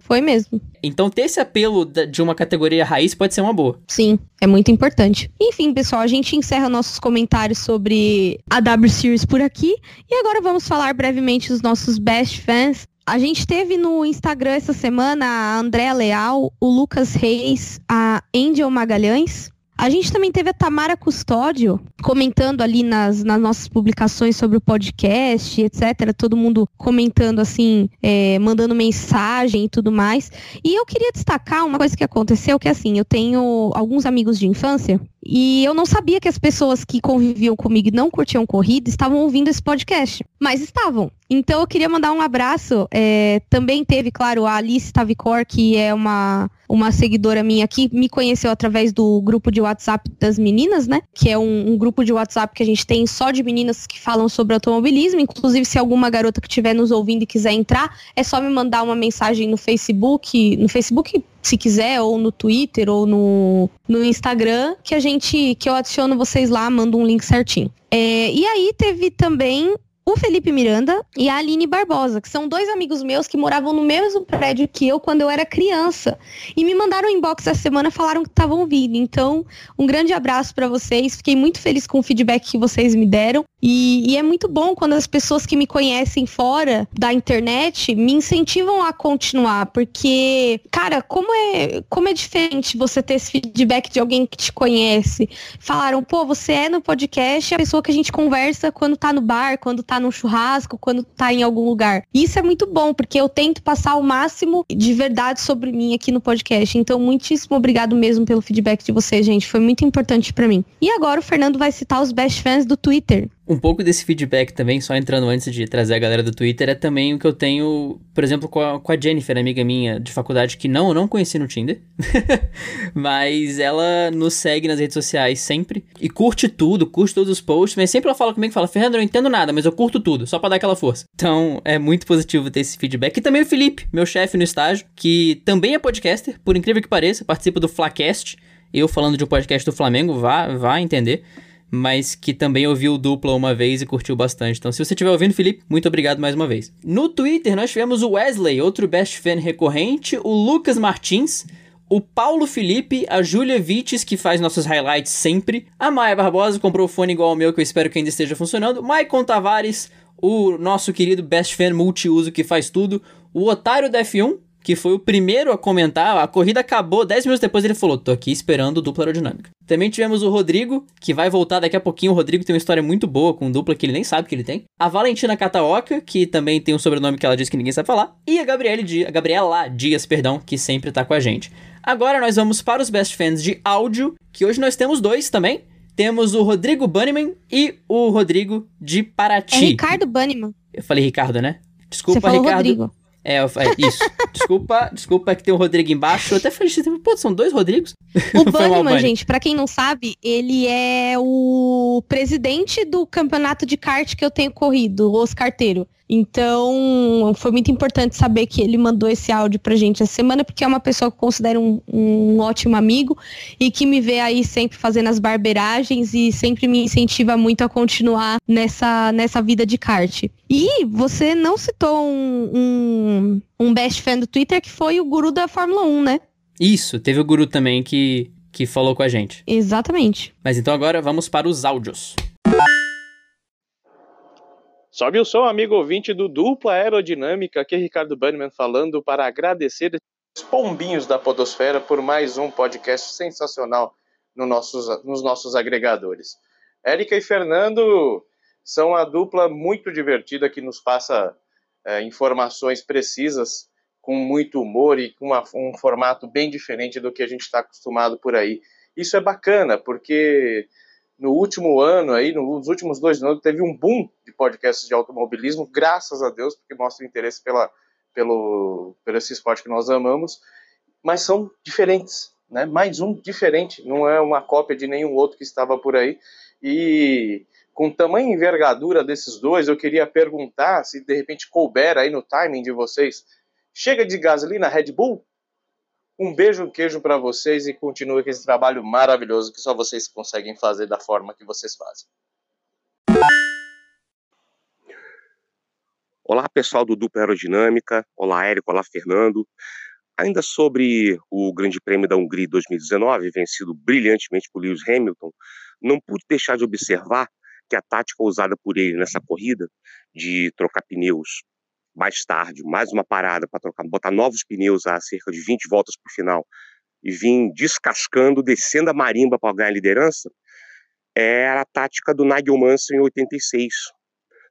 Foi mesmo. Então ter esse apelo de uma categoria raiz pode ser uma boa. Sim, é muito importante. Enfim, pessoal, a gente encerra nossos comentários sobre a W Series por aqui e agora vamos falar brevemente dos nossos best fans. A gente teve no Instagram essa semana a Andréa Leal, o Lucas Reis, a Angel Magalhães, a gente também teve a Tamara Custódio comentando ali nas, nas nossas publicações sobre o podcast, etc. Todo mundo comentando assim, é, mandando mensagem e tudo mais. E eu queria destacar uma coisa que aconteceu, que assim, eu tenho alguns amigos de infância e eu não sabia que as pessoas que conviviam comigo e não curtiam corrida estavam ouvindo esse podcast. Mas estavam. Então eu queria mandar um abraço. É, também teve, claro, a Alice Tavicor, que é uma, uma seguidora minha que me conheceu através do grupo de WhatsApp das meninas, né? Que é um, um, grupo de WhatsApp que a gente tem só de meninas que falam sobre automobilismo. Inclusive, se alguma garota que estiver nos ouvindo e quiser entrar, é só me mandar uma mensagem no Facebook. No Facebook se quiser, ou no Twitter, ou no, no Instagram, que a gente, que eu adiciono vocês lá, mando um link certinho. É, e aí teve também o Felipe Miranda e a Aline Barbosa, que são dois amigos meus que moravam no mesmo prédio que eu quando eu era criança. E me mandaram um inbox essa semana falaram que estavam ouvindo. Então, um grande abraço para vocês. Fiquei muito feliz com o feedback que vocês me deram. E, e, é muito bom quando as pessoas que me conhecem fora da internet me incentivam a continuar, porque, cara, como é, como é diferente você ter esse feedback de alguém que te conhece. Falaram, pô, você é no podcast a pessoa que a gente conversa quando tá no bar, quando tá no churrasco, quando tá em algum lugar. Isso é muito bom, porque eu tento passar o máximo de verdade sobre mim aqui no podcast. Então, muitíssimo obrigado mesmo pelo feedback de vocês, gente. Foi muito importante para mim. E agora o Fernando vai citar os best fans do Twitter um pouco desse feedback também, só entrando antes de trazer a galera do Twitter, é também o que eu tenho, por exemplo, com a, com a Jennifer, amiga minha de faculdade, que não, eu não conheci no Tinder, (laughs) mas ela nos segue nas redes sociais sempre e curte tudo, curte todos os posts, mas sempre ela fala comigo, fala, Fernando, eu não entendo nada, mas eu curto tudo, só pra dar aquela força. Então, é muito positivo ter esse feedback. E também o Felipe, meu chefe no estágio, que também é podcaster, por incrível que pareça, participa do Flacast, eu falando de um podcast do Flamengo, vá, vá entender mas que também ouviu dupla uma vez e curtiu bastante. Então, se você estiver ouvindo, Felipe, muito obrigado mais uma vez. No Twitter, nós tivemos o Wesley, outro best fan recorrente, o Lucas Martins, o Paulo Felipe, a Julia Vites, que faz nossos highlights sempre, a Maia Barbosa, comprou o fone igual ao meu, que eu espero que ainda esteja funcionando, Maicon Tavares, o nosso querido best fan multiuso que faz tudo, o Otário da F1, que foi o primeiro a comentar. A corrida acabou, 10 minutos depois ele falou: tô aqui esperando dupla aerodinâmica. Também tivemos o Rodrigo, que vai voltar daqui a pouquinho. O Rodrigo tem uma história muito boa com dupla que ele nem sabe que ele tem. A Valentina Cataoca, que também tem um sobrenome que ela diz que ninguém sabe falar. E a Gabriele Dias, a Gabriela Dias, perdão, que sempre tá com a gente. Agora nós vamos para os best fans de áudio, que hoje nós temos dois também. Temos o Rodrigo Bunnyman e o Rodrigo de Paraty. É Ricardo Bunnyman. Eu falei Ricardo, né? Desculpa, Ricardo. Rodrigo. É, é isso. (laughs) desculpa, desculpa que tem o Rodrigo embaixo. Eu até falei, pô, são dois Rodrigos? O (laughs) Bunnyman, gente, pra quem não sabe, ele é o presidente do campeonato de kart que eu tenho corrido, os carteiros. Então, foi muito importante saber que ele mandou esse áudio pra gente essa semana, porque é uma pessoa que eu considero um, um ótimo amigo e que me vê aí sempre fazendo as barberagens e sempre me incentiva muito a continuar nessa, nessa vida de kart. E você não citou um, um, um best fan do Twitter que foi o guru da Fórmula 1, né? Isso, teve o guru também que, que falou com a gente. Exatamente. Mas então agora vamos para os áudios. Sobe o som, amigo ouvinte do Dupla Aerodinâmica, aqui é Ricardo Bannerman falando para agradecer os pombinhos da Podosfera por mais um podcast sensacional no nossos, nos nossos agregadores. Érica e Fernando são a dupla muito divertida que nos passa é, informações precisas com muito humor e com uma, um formato bem diferente do que a gente está acostumado por aí. Isso é bacana, porque no último ano, aí, nos últimos dois anos, teve um boom de podcasts de automobilismo, graças a Deus, porque mostra interesse pela, pelo, pelo esse esporte que nós amamos, mas são diferentes, né? Mais um diferente, não é uma cópia de nenhum outro que estava por aí. E com tamanha envergadura desses dois, eu queria perguntar se de repente couber aí no timing de vocês. Chega de gasolina Red Bull? Um beijo, um queijo para vocês e continue com esse trabalho maravilhoso que só vocês conseguem fazer da forma que vocês fazem. Olá, pessoal do Dupla Aerodinâmica. Olá, Érico. Olá, Fernando. Ainda sobre o Grande Prêmio da Hungria 2019, vencido brilhantemente por Lewis Hamilton, não pude deixar de observar que a tática usada por ele nessa corrida de trocar pneus mais tarde, mais uma parada para trocar, botar novos pneus a cerca de 20 voltas para o final e vir descascando, descendo a marimba para ganhar a liderança, era a tática do Nigel Mansell em 86,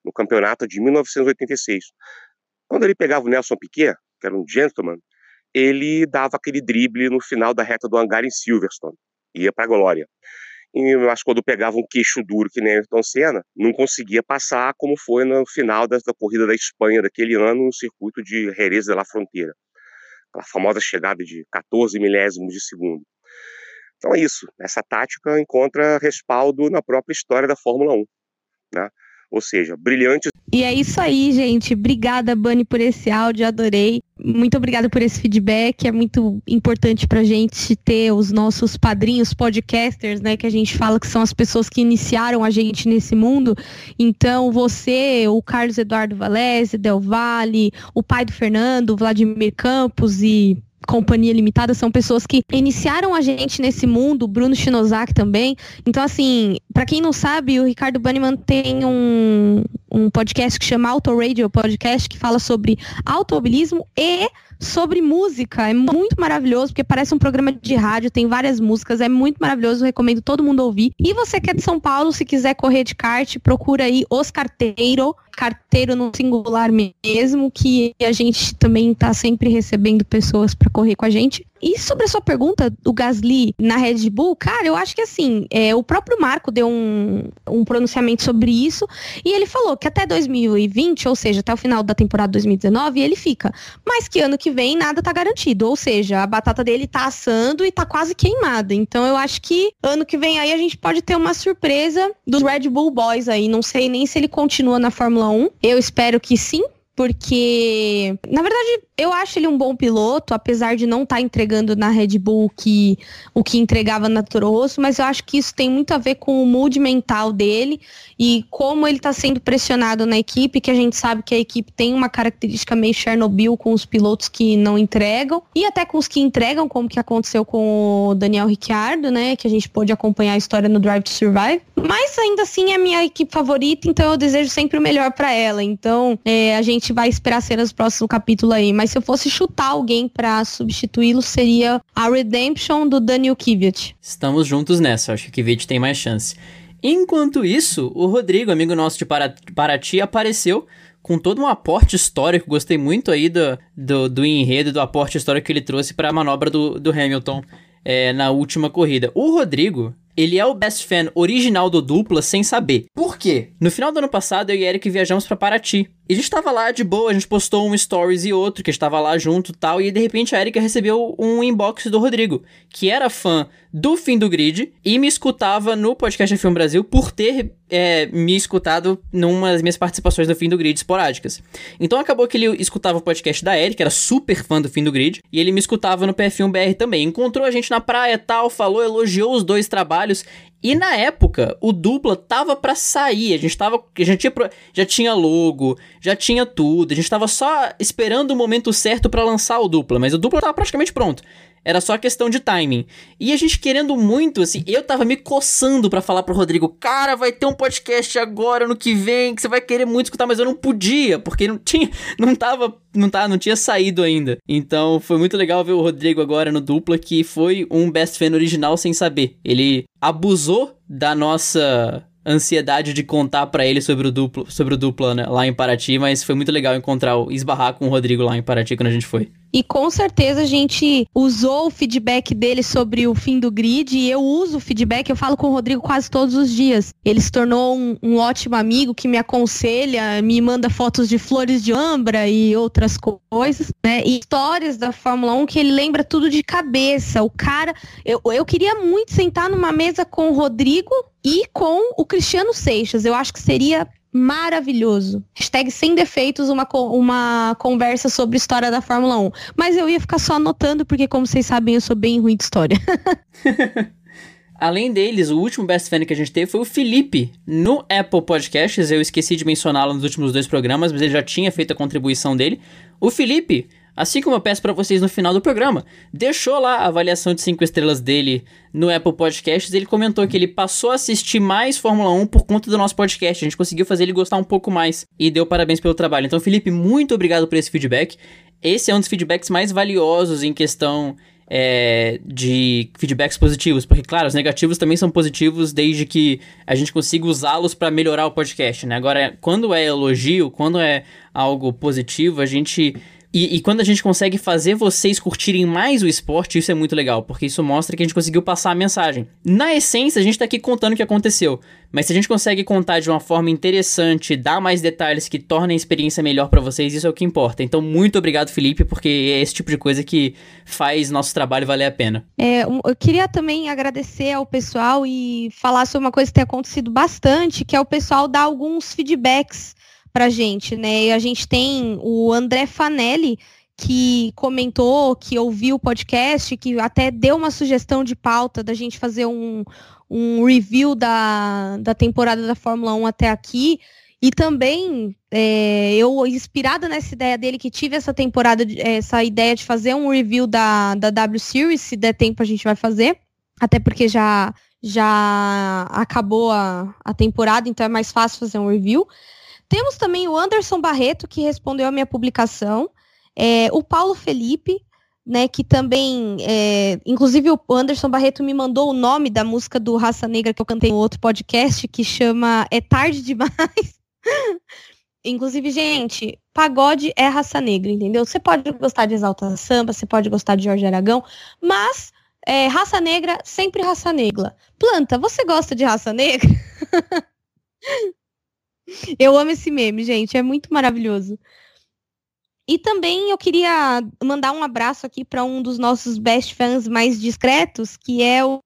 no campeonato de 1986. Quando ele pegava o Nelson Piquet, que era um gentleman, ele dava aquele drible no final da reta do hangar em Silverstone, ia para a glória mas quando pegava um queixo duro que nem Ayrton Senna, não conseguia passar como foi no final da, da corrida da Espanha daquele ano no circuito de Jerez de la Fronteira. Aquela famosa chegada de 14 milésimos de segundo. Então é isso, essa tática encontra respaldo na própria história da Fórmula 1. Né? Ou seja, brilhantes. E é isso aí, gente. Obrigada, Bunny, por esse áudio, adorei. Muito obrigada por esse feedback. É muito importante pra gente ter os nossos padrinhos podcasters, né? Que a gente fala que são as pessoas que iniciaram a gente nesse mundo. Então, você, o Carlos Eduardo Valese, Del Valle, o pai do Fernando, Vladimir Campos e Companhia Limitada são pessoas que iniciaram a gente nesse mundo, Bruno Shinozaki também. Então, assim, para quem não sabe, o Ricardo Banniman tem um, um podcast que chama Auto Radio Podcast, que fala sobre automobilismo e sobre música. É muito maravilhoso, porque parece um programa de rádio, tem várias músicas, é muito maravilhoso, recomendo todo mundo ouvir. E você que é de São Paulo, se quiser correr de kart, procura aí Os Carteiro, carteiro no singular mesmo, que a gente também está sempre recebendo pessoas para correr com a gente. E sobre a sua pergunta do Gasly na Red Bull, cara, eu acho que assim, é, o próprio Marco deu um, um pronunciamento sobre isso e ele falou que até 2020, ou seja, até o final da temporada 2019, ele fica. Mas que ano que vem nada tá garantido. Ou seja, a batata dele tá assando e tá quase queimada. Então eu acho que ano que vem aí a gente pode ter uma surpresa dos Red Bull Boys aí. Não sei nem se ele continua na Fórmula 1. Eu espero que sim, porque, na verdade, eu acho ele um bom piloto, apesar de não estar tá entregando na Red Bull que, o que entregava na Toro Rosso, mas eu acho que isso tem muito a ver com o mood mental dele e como ele está sendo pressionado na equipe, que a gente sabe que a equipe tem uma característica meio Chernobyl com os pilotos que não entregam e até com os que entregam, como que aconteceu com o Daniel Ricciardo, né, que a gente pôde acompanhar a história no Drive to Survive. Mas ainda assim é minha equipe favorita, então eu desejo sempre o melhor para ela. Então é, a gente vai esperar cenas do próximo capítulo aí. Mas se eu fosse chutar alguém para substituí-lo, seria a Redemption do Daniel Kvyat. Estamos juntos nessa, acho que o Kvyat tem mais chance. Enquanto isso, o Rodrigo, amigo nosso de Paraty, apareceu com todo um aporte histórico. Gostei muito aí do, do, do enredo, do aporte histórico que ele trouxe para a manobra do, do Hamilton é, na última corrida. O Rodrigo, ele é o best fan original do dupla sem saber. Por quê? No final do ano passado, eu e Eric viajamos para Paraty. E a gente tava lá de boa, a gente postou um stories e outro, que estava lá junto tal, e de repente a Erika recebeu um inbox do Rodrigo, que era fã do fim do grid e me escutava no podcast F1 Brasil por ter é, me escutado numa das minhas participações do fim do grid esporádicas. Então acabou que ele escutava o podcast da Erika, era super fã do fim do grid, e ele me escutava no PF1 BR também. Encontrou a gente na praia tal, falou, elogiou os dois trabalhos, e na época, o dupla tava para sair. A gente tava. Já tinha, já tinha logo, já tinha tudo. A gente tava só esperando o momento certo para lançar o dupla. Mas o dupla tava praticamente pronto. Era só questão de timing. E a gente querendo muito, assim, eu tava me coçando para falar pro Rodrigo, cara, vai ter um podcast agora no que vem, que você vai querer muito escutar, mas eu não podia, porque não tinha, (laughs) não tava, não tava, não tinha saído ainda. Então foi muito legal ver o Rodrigo agora no dupla, que foi um best fan original sem saber. Ele abusou da nossa ansiedade de contar para ele sobre o duplo, sobre o dupla né, lá em Paraty, mas foi muito legal encontrar, esbarrar com o Rodrigo lá em Paraty quando a gente foi. E com certeza a gente usou o feedback dele sobre o fim do grid e eu uso o feedback, eu falo com o Rodrigo quase todos os dias. Ele se tornou um, um ótimo amigo que me aconselha, me manda fotos de flores de ambra e outras coisas, né? E histórias da Fórmula 1 que ele lembra tudo de cabeça. O cara, eu, eu queria muito sentar numa mesa com o Rodrigo e com o Cristiano Seixas. Eu acho que seria maravilhoso. Hashtag sem defeitos, uma, uma conversa sobre história da Fórmula 1. Mas eu ia ficar só anotando, porque como vocês sabem, eu sou bem ruim de história. (laughs) Além deles, o último best fan que a gente teve foi o Felipe no Apple Podcasts. Eu esqueci de mencioná-lo nos últimos dois programas, mas ele já tinha feito a contribuição dele. O Felipe Assim como eu peço para vocês no final do programa, deixou lá a avaliação de 5 estrelas dele no Apple Podcasts. Ele comentou que ele passou a assistir mais Fórmula 1 por conta do nosso podcast. A gente conseguiu fazer ele gostar um pouco mais e deu parabéns pelo trabalho. Então, Felipe, muito obrigado por esse feedback. Esse é um dos feedbacks mais valiosos em questão é, de feedbacks positivos, porque, claro, os negativos também são positivos desde que a gente consiga usá-los para melhorar o podcast, né? Agora, quando é elogio, quando é algo positivo, a gente e, e, quando a gente consegue fazer vocês curtirem mais o esporte, isso é muito legal, porque isso mostra que a gente conseguiu passar a mensagem. Na essência, a gente tá aqui contando o que aconteceu, mas se a gente consegue contar de uma forma interessante, dar mais detalhes que tornem a experiência melhor para vocês, isso é o que importa. Então, muito obrigado, Felipe, porque é esse tipo de coisa que faz nosso trabalho valer a pena. É, eu queria também agradecer ao pessoal e falar sobre uma coisa que tem acontecido bastante, que é o pessoal dar alguns feedbacks pra gente, né? E a gente tem o André Fanelli, que comentou, que ouviu o podcast, que até deu uma sugestão de pauta da gente fazer um, um review da, da temporada da Fórmula 1 até aqui. E também, é, eu, inspirada nessa ideia dele, que tive essa temporada, essa ideia de fazer um review da, da W Series, se der tempo a gente vai fazer. Até porque já, já acabou a, a temporada, então é mais fácil fazer um review. Temos também o Anderson Barreto, que respondeu a minha publicação. É, o Paulo Felipe, né, que também, é, inclusive o Anderson Barreto me mandou o nome da música do Raça Negra que eu cantei em outro podcast, que chama É Tarde Demais. (laughs) inclusive, gente, pagode é raça negra, entendeu? Você pode gostar de Exalta Samba, você pode gostar de Jorge Aragão, mas é, raça negra, sempre raça negra. Planta, você gosta de raça negra? (laughs) Eu amo esse meme, gente, é muito maravilhoso. E também eu queria mandar um abraço aqui para um dos nossos best fans mais discretos, que é o,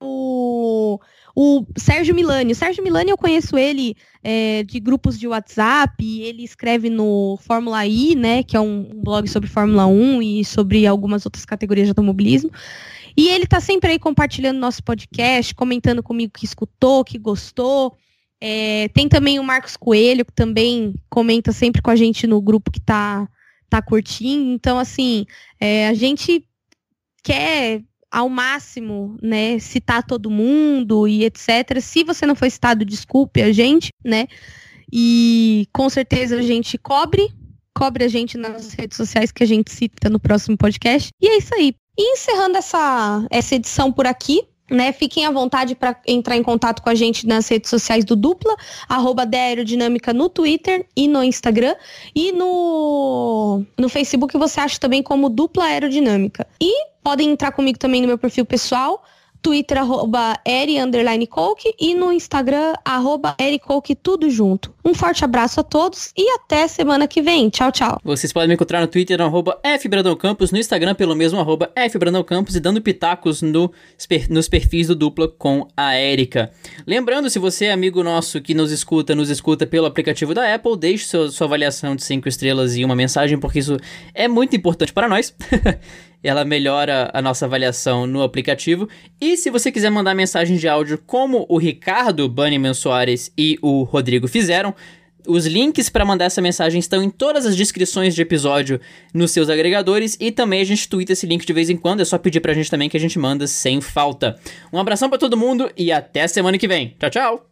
o, o Sérgio Milani. O Sérgio Milani, eu conheço ele é, de grupos de WhatsApp, ele escreve no Fórmula I, né, que é um blog sobre Fórmula 1 e sobre algumas outras categorias de automobilismo. E ele tá sempre aí compartilhando nosso podcast, comentando comigo que escutou, que gostou. É, tem também o Marcos Coelho, que também comenta sempre com a gente no grupo que tá, tá curtindo. Então, assim, é, a gente quer ao máximo, né, citar todo mundo e etc. Se você não foi citado, desculpe a gente, né? E com certeza a gente cobre, cobre a gente nas redes sociais que a gente cita no próximo podcast. E é isso aí. E encerrando essa, essa edição por aqui, né, fiquem à vontade para entrar em contato com a gente nas redes sociais do Dupla, arroba Aerodinâmica no Twitter e no Instagram. E no, no Facebook você acha também como Dupla Aerodinâmica. E podem entrar comigo também no meu perfil pessoal, Twitter, arroba Eri, underline Coke, e no Instagram, arroba Coke, tudo junto. Um forte abraço a todos e até semana que vem. Tchau, tchau. Vocês podem me encontrar no Twitter, no arroba FBrandãoCampos, no Instagram pelo mesmo arroba FBrandãoCampos e dando pitacos no, nos perfis do Dupla com a Érica. Lembrando, se você é amigo nosso que nos escuta, nos escuta pelo aplicativo da Apple, deixe sua, sua avaliação de 5 estrelas e uma mensagem, porque isso é muito importante para nós. (laughs) ela melhora a nossa avaliação no aplicativo. E se você quiser mandar mensagem de áudio como o Ricardo Banniman Soares e o Rodrigo fizeram, os links para mandar essa mensagem estão em todas as descrições de episódio nos seus agregadores e também a gente twitta esse link de vez em quando, é só pedir pra gente também que a gente manda sem falta. Um abração para todo mundo e até semana que vem. Tchau, tchau.